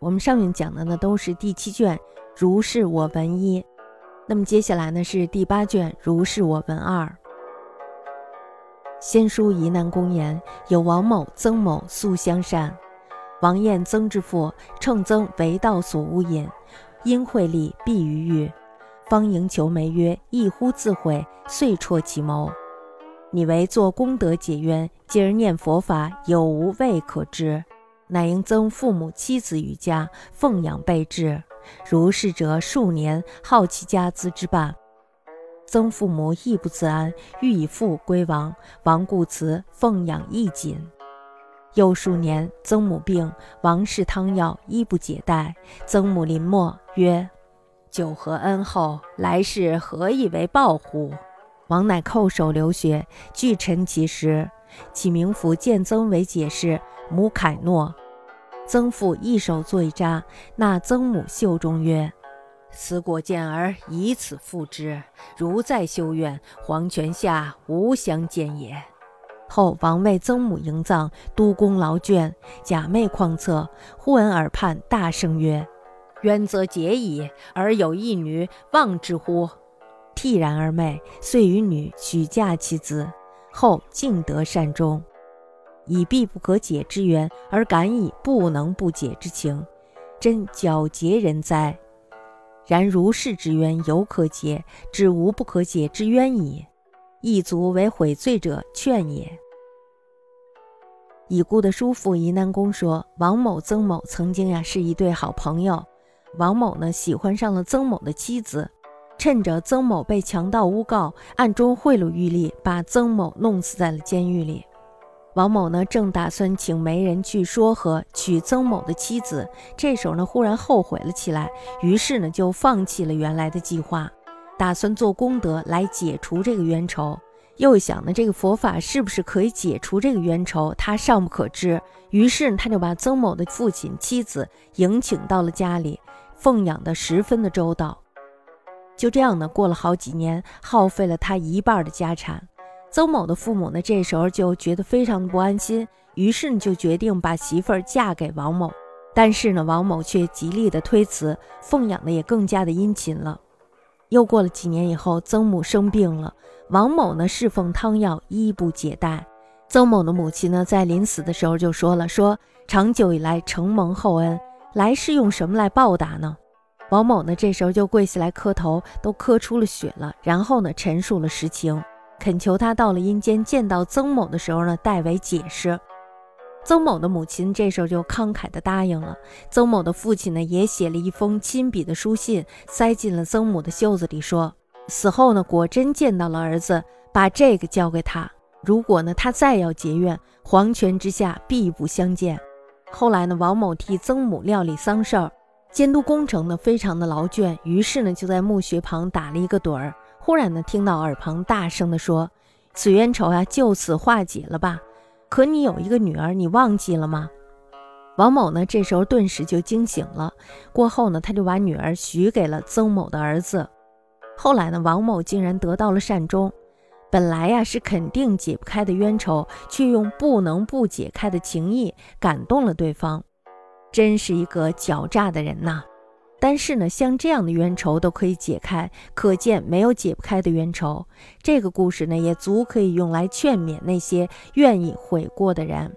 我们上面讲的呢都是第七卷《如是我闻一》，那么接下来呢是第八卷《如是我闻二》。先书疑难公言：有王某、曾某素相善，王晏曾之父称曾为道所无隐，因惠利必于欲，方迎求媒曰：“一乎自毁，遂辍其谋。”你为做功德解冤，今而念佛法，有无未可知？乃应增父母妻子于家，奉养备至。如是者数年，耗其家资之半。曾父母亦不自安，欲以父归王，王故辞，奉养亦紧。又数年，曾母病，王氏汤药，医不解带。曾母临末曰：“久何恩厚，来世何以为报乎？”王乃叩首流血，具陈其实。启明府见曾为解释，母凯诺。曾父一手作一札，纳曾母袖中曰：“此果见儿以此复之，如再修院，黄泉下无相见也。”后王为曾母营葬，督公劳倦，假寐旷策，忽闻耳畔大声曰：“冤则结矣，而有一女，望之乎？”惕然而寐，遂与女许嫁其子，后竟得善终。以必不可解之缘，而感以不能不解之情，真皎洁人哉！然如是之冤犹可解，只无不可解之冤矣。亦足为悔罪者劝也。已故的叔父宜南公说，王某、曾某曾经呀是一对好朋友。王某呢喜欢上了曾某的妻子。趁着曾某被强盗诬告，暗中贿赂玉立，把曾某弄死在了监狱里。王某呢，正打算请媒人去说和娶曾某的妻子，这时候呢，忽然后悔了起来，于是呢，就放弃了原来的计划，打算做功德来解除这个冤仇。又想呢，这个佛法是不是可以解除这个冤仇，他尚不可知。于是呢，他就把曾某的父亲、妻子迎请到了家里，奉养的十分的周到。就这样呢，过了好几年，耗费了他一半的家产。曾某的父母呢，这时候就觉得非常的不安心，于是呢，就决定把媳妇儿嫁给王某。但是呢，王某却极力的推辞，奉养的也更加的殷勤了。又过了几年以后，曾母生病了，王某呢侍奉汤药，衣不解带。曾某的母亲呢，在临死的时候就说了：“说长久以来承蒙厚恩，来世用什么来报答呢？”王某呢，这时候就跪下来磕头，都磕出了血了。然后呢，陈述了实情，恳求他到了阴间见到曾某的时候呢，代为解释。曾某的母亲这时候就慷慨的答应了。曾某的父亲呢，也写了一封亲笔的书信，塞进了曾母的袖子里，说死后呢，果真见到了儿子，把这个交给他。如果呢，他再要结怨，黄泉之下必不相见。后来呢，王某替曾母料理丧事儿。监督工程呢，非常的劳倦，于是呢，就在墓穴旁打了一个盹儿。忽然呢，听到耳旁大声的说：“此冤仇啊，就此化解了吧？可你有一个女儿，你忘记了吗？”王某呢，这时候顿时就惊醒了。过后呢，他就把女儿许给了曾某的儿子。后来呢，王某竟然得到了善终。本来呀，是肯定解不开的冤仇，却用不能不解开的情谊感动了对方。真是一个狡诈的人呐！但是呢，像这样的冤仇都可以解开，可见没有解不开的冤仇。这个故事呢，也足可以用来劝勉那些愿意悔过的人。